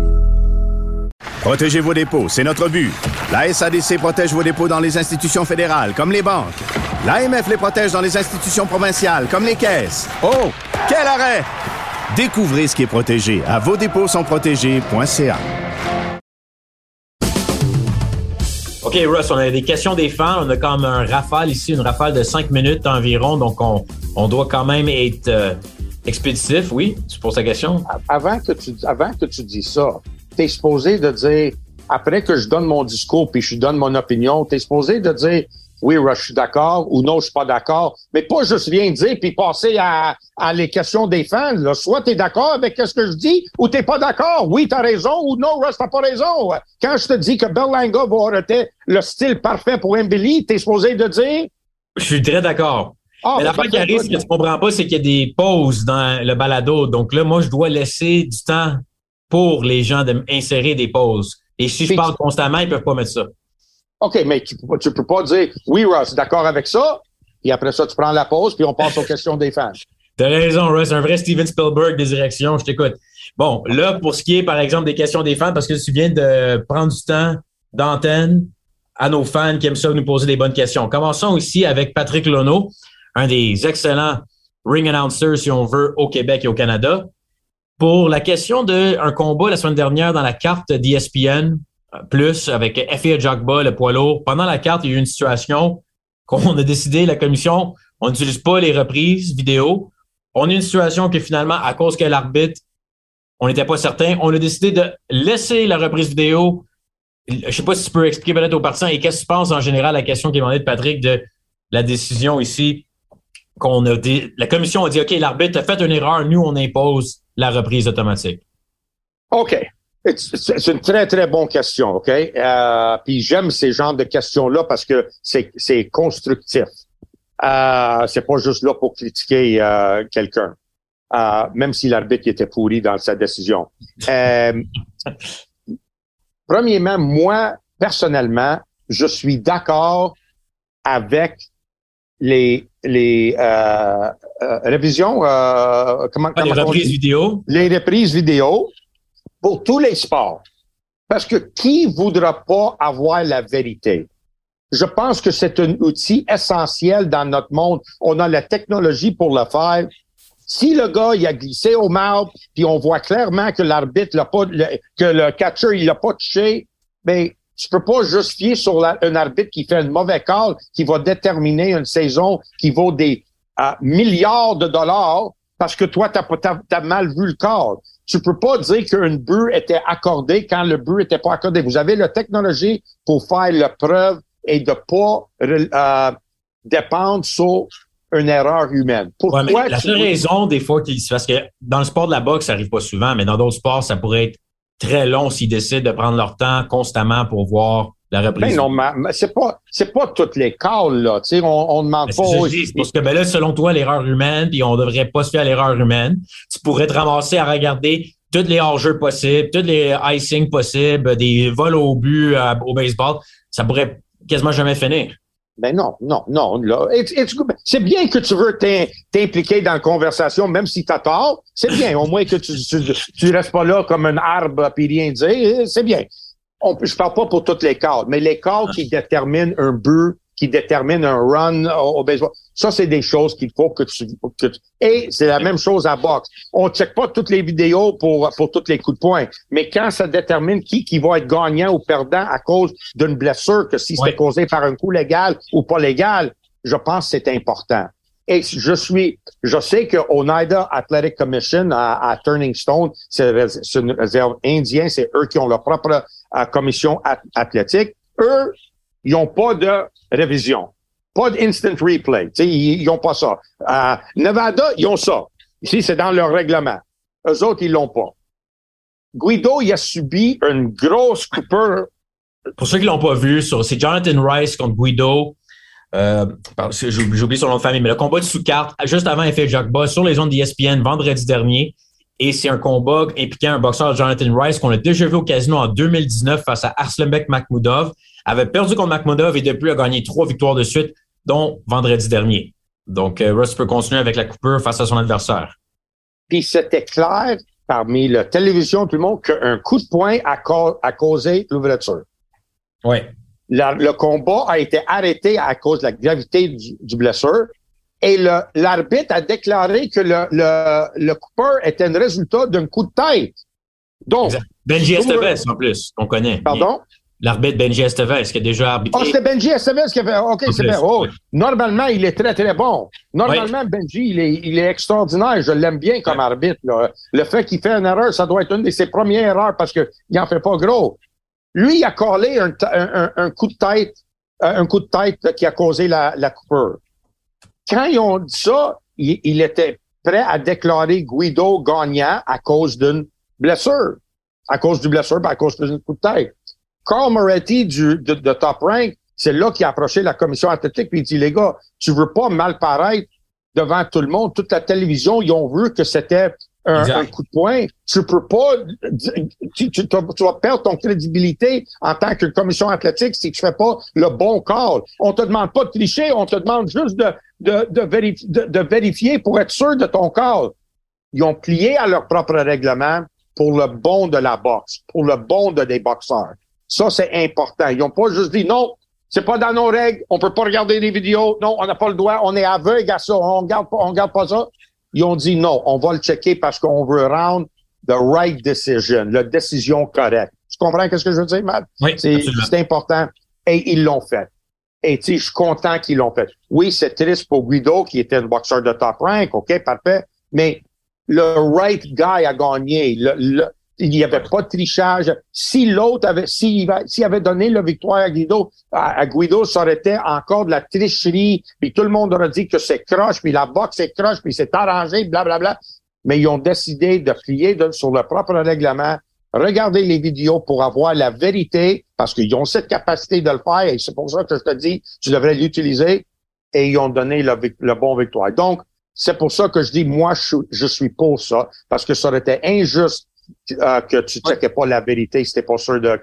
Protégez vos dépôts, c'est notre but. La SADC protège vos dépôts dans les institutions fédérales, comme les banques. L'AMF les protège dans les institutions provinciales, comme les caisses. Oh, quel arrêt! Découvrez ce qui est protégé à vos dépôts sont protégés.ca. OK, Russ, on a des questions des fans. On a comme un rafale ici, une rafale de cinq minutes environ. Donc, on, on doit quand même être euh, expéditif, oui? Tu poses ta question? Avant que tu, avant que tu dis ça, tu es supposé de dire, après que je donne mon discours puis je donne mon opinion, tu es supposé de dire, oui, je suis d'accord ou non, je suis pas d'accord, mais pas juste rien dire puis passer à, à les questions des fans. Là. Soit tu es d'accord avec ce que je dis ou tu pas d'accord. Oui, tu as raison ou non, Russ, t'as pas raison. Quand je te dis que Berlanga va arrêter le style parfait pour Mbili, tu es supposé de dire... Je suis très d'accord. Ah, Mais ben, l'affaire qui arrive, ce que tu comprends pas, c'est qu'il y a des pauses dans le balado. Donc là, moi, je dois laisser du temps pour les gens de m'insérer des pauses. Et si je Puis- parle constamment, ils peuvent pas mettre ça. OK, mais tu, tu peux pas dire oui, Ross, d'accord avec ça. Et après ça, tu prends la pause, puis on passe aux questions des fans. T'as raison, Russ, un vrai Steven Spielberg des directions, je t'écoute. Bon, là, pour ce qui est, par exemple, des questions des fans, parce que tu viens de prendre du temps d'antenne à nos fans qui aiment ça nous poser des bonnes questions. Commençons ici avec Patrick Lono, un des excellents ring announcers, si on veut, au Québec et au Canada. Pour la question d'un combat la semaine dernière dans la carte d'ESPN, euh, plus avec F.A. Jogba, le poids lourd. Pendant la carte, il y a eu une situation qu'on a décidé, la commission, on n'utilise pas les reprises vidéo. On a une situation que finalement, à cause que l'arbitre, on n'était pas certain, on a décidé de laisser la reprise vidéo. Je sais pas si tu peux expliquer peut-être aux partisans et qu'est-ce que tu penses en général à la question qui est demandée de Patrick de la décision ici qu'on a dit, la commission a dit, OK, l'arbitre a fait une erreur, nous, on impose la reprise automatique. OK. C'est une très, très bonne question, OK? Euh, puis j'aime ces genres de questions-là parce que c'est c'est constructif. Euh, c'est pas juste là pour critiquer euh, quelqu'un, euh, même si l'arbitre était pourri dans sa décision. Euh, [LAUGHS] premièrement, moi, personnellement, je suis d'accord avec les, les euh, euh, révisions, euh, comment, les comment on reprises dit? vidéo? les reprises vidéo pour tous les sports. Parce que qui voudra pas avoir la vérité? Je pense que c'est un outil essentiel dans notre monde. On a la technologie pour le faire. Si le gars, il a glissé au marbre, puis on voit clairement que l'arbitre l'a pas, le- que le catcher, il l'a pas touché, ben, tu peux pas justifier sur la- un arbitre qui fait un mauvais call, qui va déterminer une saison qui vaut des euh, milliards de dollars parce que toi, t'as, t'as mal vu le call. Tu peux pas dire qu'une but était accordée quand le but était pas accordé. Vous avez la technologie pour faire la preuve et de pas euh, dépendre sur une erreur humaine. Pourquoi la tu- seule raison, des fois, qu'il parce que dans le sport de la boxe, ça arrive pas souvent, mais dans d'autres sports, ça pourrait être très long s'ils décident de prendre leur temps constamment pour voir la reprise. Ben non, mais, c'est pas c'est pas toutes les calls là. Tu sais, on, on demande Mais pas. parce que ben là, selon toi, l'erreur humaine, puis on devrait pas se faire l'erreur humaine. Tu pourrais te ramasser à regarder tous les hors-jeux possibles, tous les icing possibles, des vols au but euh, au baseball. Ça pourrait quasiment jamais finir. Ben non, non, non. Là, c'est bien que tu veux t'im- t'impliquer dans la conversation, même si tu as tort. C'est bien, au moins que tu, tu, tu restes pas là comme un arbre puis rien dire. C'est bien. Je parle pas pour toutes les calls, mais les calls qui déterminent un but, qui déterminent un run au, au baseball, ça, c'est des choses qu'il faut que tu, que tu- Et c'est la même chose à boxe. On check pas toutes les vidéos pour, pour tous les coups de poing, mais quand ça détermine qui, qui va être gagnant ou perdant à cause d'une blessure, que si c'était Ouais. causé par un coup légal ou pas légal, je pense que c'est important. Et je suis, je sais que Oneida Athletic Commission à, à Turning Stone, c'est une réserve indienne, c'est eux qui ont leur propre euh, commission ath- athlétique. Eux, ils n'ont pas de révision, pas d'instant replay. Ils n'ont pas ça. Nevada, ils ont ça. Ici, c'est dans leur règlement. Eux autres, ils l'ont pas. Guido, il a subi une grosse coupure. Pour ceux qui l'ont pas vu, c'est Jonathan Rice contre Guido. Euh, oublié son nom de famille, mais le combat de sous-carte, juste avant effet Jogba, sur les ondes d'ESPN vendredi dernier. Et c'est un combat impliquant un boxeur Jonathan Rice qu'on a déjà vu au casino en 2019 face à Arslanbek Makhmoudov. Avait perdu contre Makhmoudov et depuis a gagné trois victoires de suite, dont vendredi dernier. Donc, euh, Russ peut continuer avec la coupure face à son adversaire. Puis c'était clair parmi la télévision, tout le monde, qu'un coup de poing a, ca- a causé l'ouverture. Oui. La- le combat a été arrêté à cause de la gravité du, du blessure. Et le- l'arbitre a déclaré que le, le, le coupeur était un résultat d'un coup de tête. Donc. Benji le Estevez, en plus, qu'on connaît. pardon? L'arbitre Benji Estevez, qui a déjà arbitré. c'était Benji Estevez qui a fait. OK, c'est bien. Oh. Normalement, il est très, très bon. Normalement, Benji, il est, il est extraordinaire. Je l'aime bien comme arbitre. là. Le fait qu'il fait une erreur, ça doit être une de ses premières erreurs parce qu'il n'en fait pas gros. Lui, il a collé un, coup de tête, euh, un coup de tête qui a causé la, la coupure. Quand ils ont dit ça, il, il était prêt à déclarer Guido gagnant à cause d'une blessure. À cause du blessure, pas à cause d'un coup de tête. Carl Moretti du, de, de Top Rank, c'est là qu'il a approché la commission athlétique puis il dit, les gars, tu veux pas mal paraître, devant tout le monde, toute la télévision, ils ont vu que c'était un, un coup de poing. Tu peux pas, tu, tu, tu vas perdre ton crédibilité en tant que commission athlétique si tu fais pas le bon call. On te demande pas de tricher, on te demande juste de, de, de, vérifier, de, de vérifier pour être sûr de ton call. Ils ont plié à leur propre règlement pour le bon de la boxe, pour le bon de des boxeurs. Ça, c'est important. Ils ont pas juste dit non, c'est pas dans nos règles, on peut pas regarder les vidéos, non, on n'a pas le droit, on est aveugle à ça, on regarde pas, on regarde pas ça. Ils ont dit non, on va le checker parce qu'on veut rendre the right decision, la décision correcte. Tu comprends qu'est-ce que je veux dire, Matt? Oui, C'est important. Et ils l'ont fait. Et tu sais, je suis content qu'ils l'ont fait. Oui, c'est triste pour Guido, qui était un boxeur de top rank, OK, parfait. Mais le right guy a gagné. Le- le- il n'y avait pas de trichage. Si l'autre avait, s'il s'il avait donné la victoire à Guido, à, Guido, ça aurait été encore de la tricherie, puis tout le monde aurait dit que c'est croche, puis la boxe est croche, puis c'est arrangé, blablabla. Mais ils ont décidé de plier sur leur propre règlement, regarder les vidéos pour avoir la vérité, parce qu'ils ont cette capacité de le faire, et c'est pour ça que je te dis, tu devrais l'utiliser, et ils ont donné le, le bon victoire. Donc, c'est pour ça que je dis, moi, je, je suis pour ça, parce que ça aurait été injuste euh, que tu ne checkais pas la vérité si t'es pas sûr de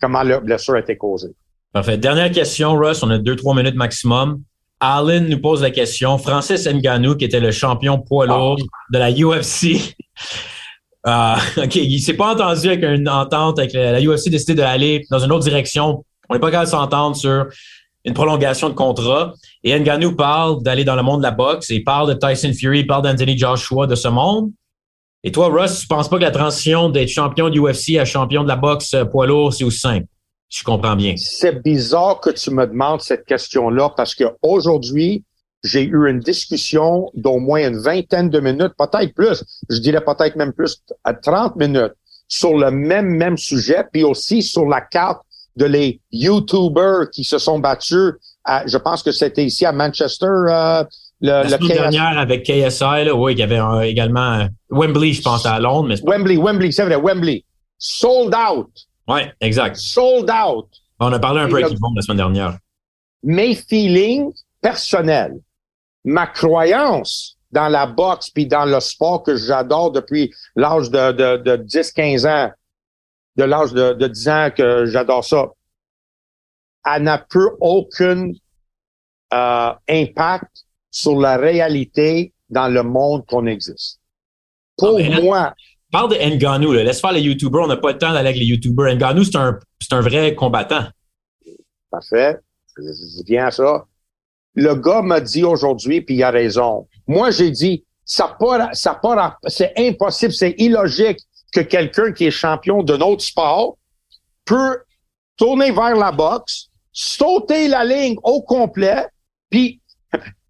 comment la blessure a été causée. Parfait. Dernière question, Russ. On a deux, trois minutes maximum. Alan nous pose la question. Francis Ngannou, qui était le champion poids lourd de la UFC. Euh, [LAUGHS] OK, il s'est pas entendu avec une entente avec la, la UFC, décidé d'aller dans une autre direction. On n'est pas capable de s'entendre sur une prolongation de contrat. Et Ngannou parle d'aller dans le monde de la boxe et il parle de Tyson Fury, il parle d'Anthony Joshua, de ce monde. Et toi, Russ, tu penses pas que la transition d'être champion du UFC à champion de la boxe euh, poids lourd, c'est aussi simple? Je comprends bien? C'est bizarre que tu me demandes cette question-là parce que aujourd'hui, j'ai eu une discussion d'au moins une vingtaine de minutes, peut-être plus, je dirais peut-être même plus, à 30 minutes, sur le même, même sujet, puis aussi sur la carte de les YouTubers qui se sont battus à, je pense que c'était ici à Manchester, euh, le, La semaine KS dernière avec KSI, là, oui, il y avait un- également Wembley, je pense, à Londres, mais Wembley, Wembley, c'est vrai, Wembley. Sold out. ouais, exact. Sold out. On a parlé un peu Et avec le- Yvonne la semaine dernière. mes feelings personnels, ma croyance dans la boxe puis dans le sport que j'adore depuis l'âge de, de, de 10-15 ans, de l'âge de, de 10 ans que j'adore ça, elle n'a plus aucun euh, impact sur la réalité dans le monde qu'on existe. Pour Ah, moi, Parle de Ngannou, là. laisse faire les YouTubers, on n'a pas le temps d'aller avec les YouTubers. Ngannou, c'est un, c'est un vrai combattant. Parfait. Je je viens à ça. Le gars m'a dit aujourd'hui, puis il a raison. Moi, j'ai dit, ça part, ça part, c'est impossible, c'est illogique que quelqu'un qui est champion d'un autre sport peut tourner vers la boxe, sauter la ligne au complet, puis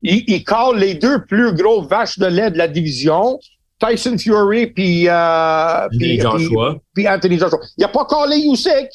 il, il cale les deux plus gros vaches de lait de la division, Tyson Fury puis euh, Anthony puis- Joshua. puis Anthony Joshua. Il a pas collé Usyk.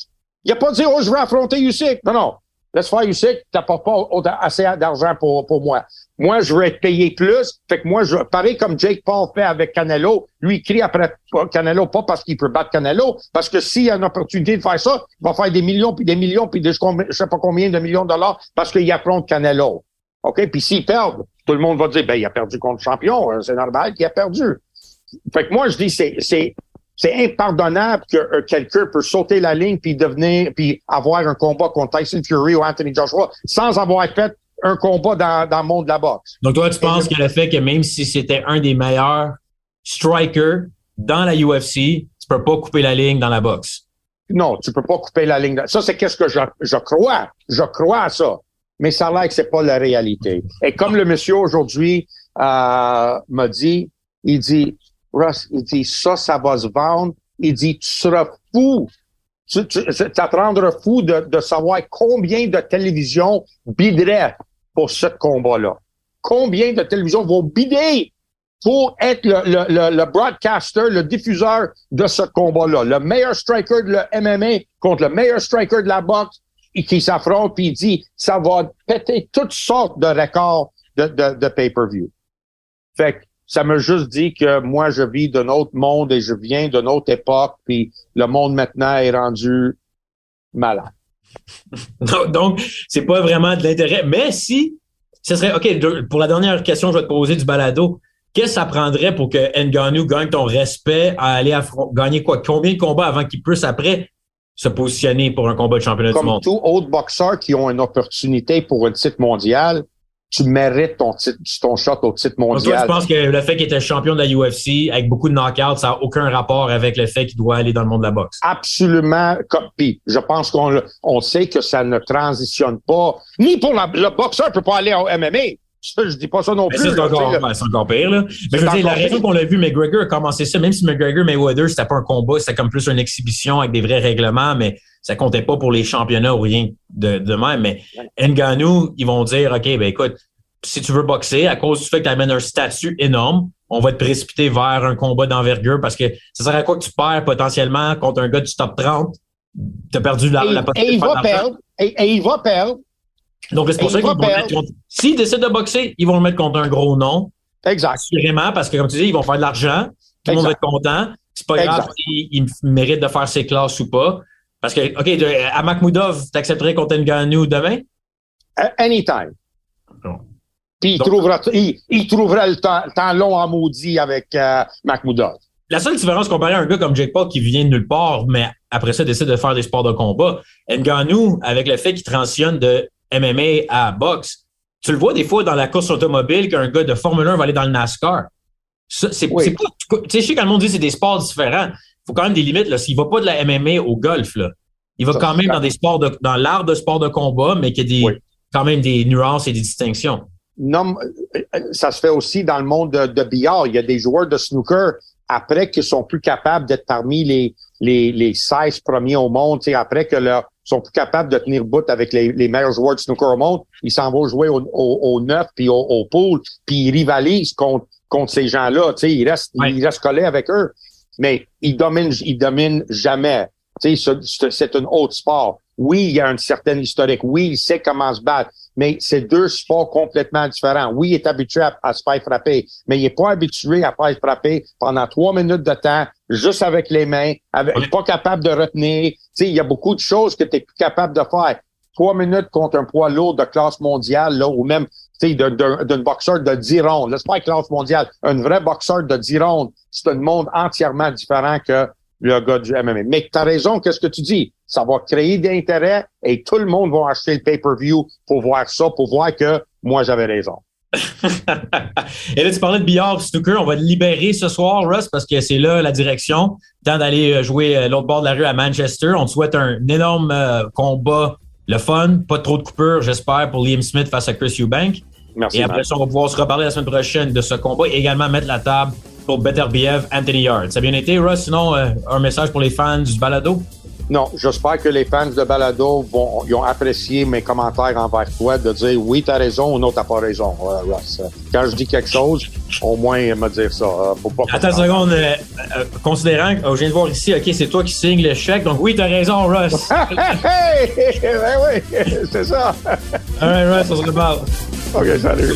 Il a pas dit, oh, je vais affronter Usyk. Non, non. Laisse faire Usyk, t'apportes pas autant- assez d'argent pour, pour moi. Moi, je veux être payé plus. Fait que moi, je, pareil comme Jake Paul fait avec Canelo, lui, il crie après Canelo, pas parce qu'il peut battre Canelo, parce que s'il a une opportunité de faire ça, il va faire des millions, puis des millions, puis des, je sais pas combien de millions de dollars parce qu'il affronte Canelo. OK? Puis s'il perd, tout le monde va dire, ben, il a perdu contre le champion. Euh, C'est normal qu'il a perdu. Fait que moi, je dis, c'est, c'est, c'est impardonnable que euh, quelqu'un peut sauter la ligne puis devenir, puis avoir un combat contre Tyson Fury ou Anthony Joshua sans avoir fait un combat dans, dans le monde de la boxe. Donc, toi, tu penses que le fait que même si c'était un des meilleurs strikers dans la UFC, tu peux pas couper la ligne dans la boxe? Non, tu peux pas couper la ligne. Ça, c'est qu'est-ce que je, je crois. Je crois à ça. Mais ça a l'air que c'est pas la réalité. Et comme le monsieur aujourd'hui euh, m'a dit, il dit, Russ, il dit, ça, ça va se vendre. Il dit, tu seras fou. Tu, tu, ça te rendra fou de, savoir combien de télévisions bideraient pour ce combat-là. Combien de télévisions vont bider pour être le, le, le, le broadcaster, le diffuseur de ce combat-là. Le meilleur striker de le MMA contre le meilleur striker de la boxe qui s'affronte, puis il dit, ça va péter toutes sortes de records de, de, pay-per-view. Fait que ça me juste dit que moi, je vis d'un autre monde et je viens d'une autre époque, puis le monde maintenant est rendu malade. [LAUGHS] Donc, c'est pas vraiment de l'intérêt. Mais si ce serait, OK, pour la dernière question, je vais te poser du balado. Qu'est-ce que ça prendrait pour que Nganou gagne ton respect à aller gagner quoi? Combien de combats avant qu'il puisse après se positionner pour un combat de championnat du monde? Comme tout autre boxeur qui ont une opportunité pour un titre mondial, tu mérites ton titre, ton shot au titre mondial. je pense que le fait qu'il était champion de la UFC avec beaucoup de knockouts, ça n'a aucun rapport avec le fait qu'il doit aller dans le monde de la boxe? Absolument. Puis je pense qu'on on sait que ça ne transitionne pas. Ni pour le boxeur peut pas aller au MMA. Je dis pas ça non plus. C'est encore, ben, encore, pire. Là. Mais je veux dire, la raison qu'on l'a vu, McGregor a commencé ça, même si McGregor Mayweather, c'était pas un combat, c'était comme plus une exhibition avec des vrais règlements, mais ça comptait pas pour les championnats ou rien de, de même. Mais Nganou, ils vont dire, OK, ben écoute, si tu veux boxer, à cause du fait que tu amènes un statut énorme, on va te précipiter vers un combat d'envergure parce que ça sert à quoi que tu perds potentiellement contre un gars du top 30? Tu as perdu la, la possibilité. Et il va perdre. Et, il va perdre. Donc, c'est pour ça qu'ils vont mettre contre... S'ils décident de boxer, ils vont le mettre contre un gros nom. Exact. Assurément, parce que, comme tu dis, ils vont faire de l'argent. Tout le monde va être content. C'est pas grave s'il mérite de faire ses classes ou pas. Parce que, OK, à Makhmoudov, t'accepterais contre Nganou demain? anytime. Puis il, trouvera, il, il, trouvera le temps, temps, long en maudit avec euh, Makhmoudov. La seule différence comparée à un gars comme Jake Paul qui vient de nulle part, mais après ça décide de faire des sports de combat, Nganou, avec le fait qu'il transitionne de MMA à boxe, tu le vois des fois dans la course automobile qu'un gars de Formule 1 va aller dans le NASCAR. C'est Tu sais, je sais quand le monde dit que c'est des sports différents. Il faut quand même des limites. Là. S'il va pas de la MMA au golf, là, il va quand même dans des sports de, dans l'art de sport de combat, mais qu'il y a des, quand même des nuances et des distinctions. Non, ça se fait aussi dans le monde de, de billard. Il y a des joueurs de snooker après qui sont plus capables d'être parmi les, les, les 16 premiers au monde, après que leur sont plus capables de tenir bout avec les, les meilleurs joueurs de snooker au monde, ils s'en vont jouer au, au, au neuf puis au, au pool, puis ils rivalisent contre, contre ces gens-là. Ils restent, ils restent collés avec eux. Mais ils dominent, ils dominent jamais. C'est un autre sport. Oui, il y a un certain historique. Oui, il sait comment se battre mais c'est deux sports complètement différents. Oui, il est habitué à, se faire frapper, mais il n'est pas habitué à faire frapper pendant trois minutes de temps, juste avec les mains, avec, pas capable de retenir. Tu sais, il y a beaucoup de choses que tu es plus capable de faire. Trois minutes contre un poids lourd de classe mondiale, là, ou même d'un boxeur de 10 rondes. Là, c'est pas une classe mondiale. Un vrai boxeur de 10 rondes, c'est un monde entièrement différent que le gars du MMA. Mais tu as raison, qu'est-ce que tu dis? Ça va créer d'intérêt et tout le monde va acheter le pay-per-view pour voir ça, pour voir que moi, j'avais raison. [LAUGHS] et là, tu parlais de billard snooker. On va te libérer ce soir, Russ, parce que c'est là la direction. Temps d'aller euh, jouer euh, l'autre bord de la rue à Manchester. On te souhaite un énorme euh, combat, le fun, pas trop de coupures, j'espère, pour Liam Smith face à Chris Eubank. Merci. Et après ça, on va pouvoir se reparler la semaine prochaine de ce combat et également mettre la table pour Better Behave, Anthony Yard. Ça a bien été, Russ? Sinon, euh, un message pour les fans du balado? Non, j'espère que les fans de Balado vont, ils ont apprécié mes commentaires envers toi de dire oui, t'as raison ou non, t'as pas raison, euh, Russ. Quand je dis quelque chose, au moins me dire ça. Euh, pas Attends une seconde, considérant que je viens de voir ici, ok, c'est toi qui signes le chèque, donc oui, t'as raison, Russ. [LAUGHS] hey, ben oui, [LAUGHS] c'est ça. All right, Russ, on se reparle. OK, salut.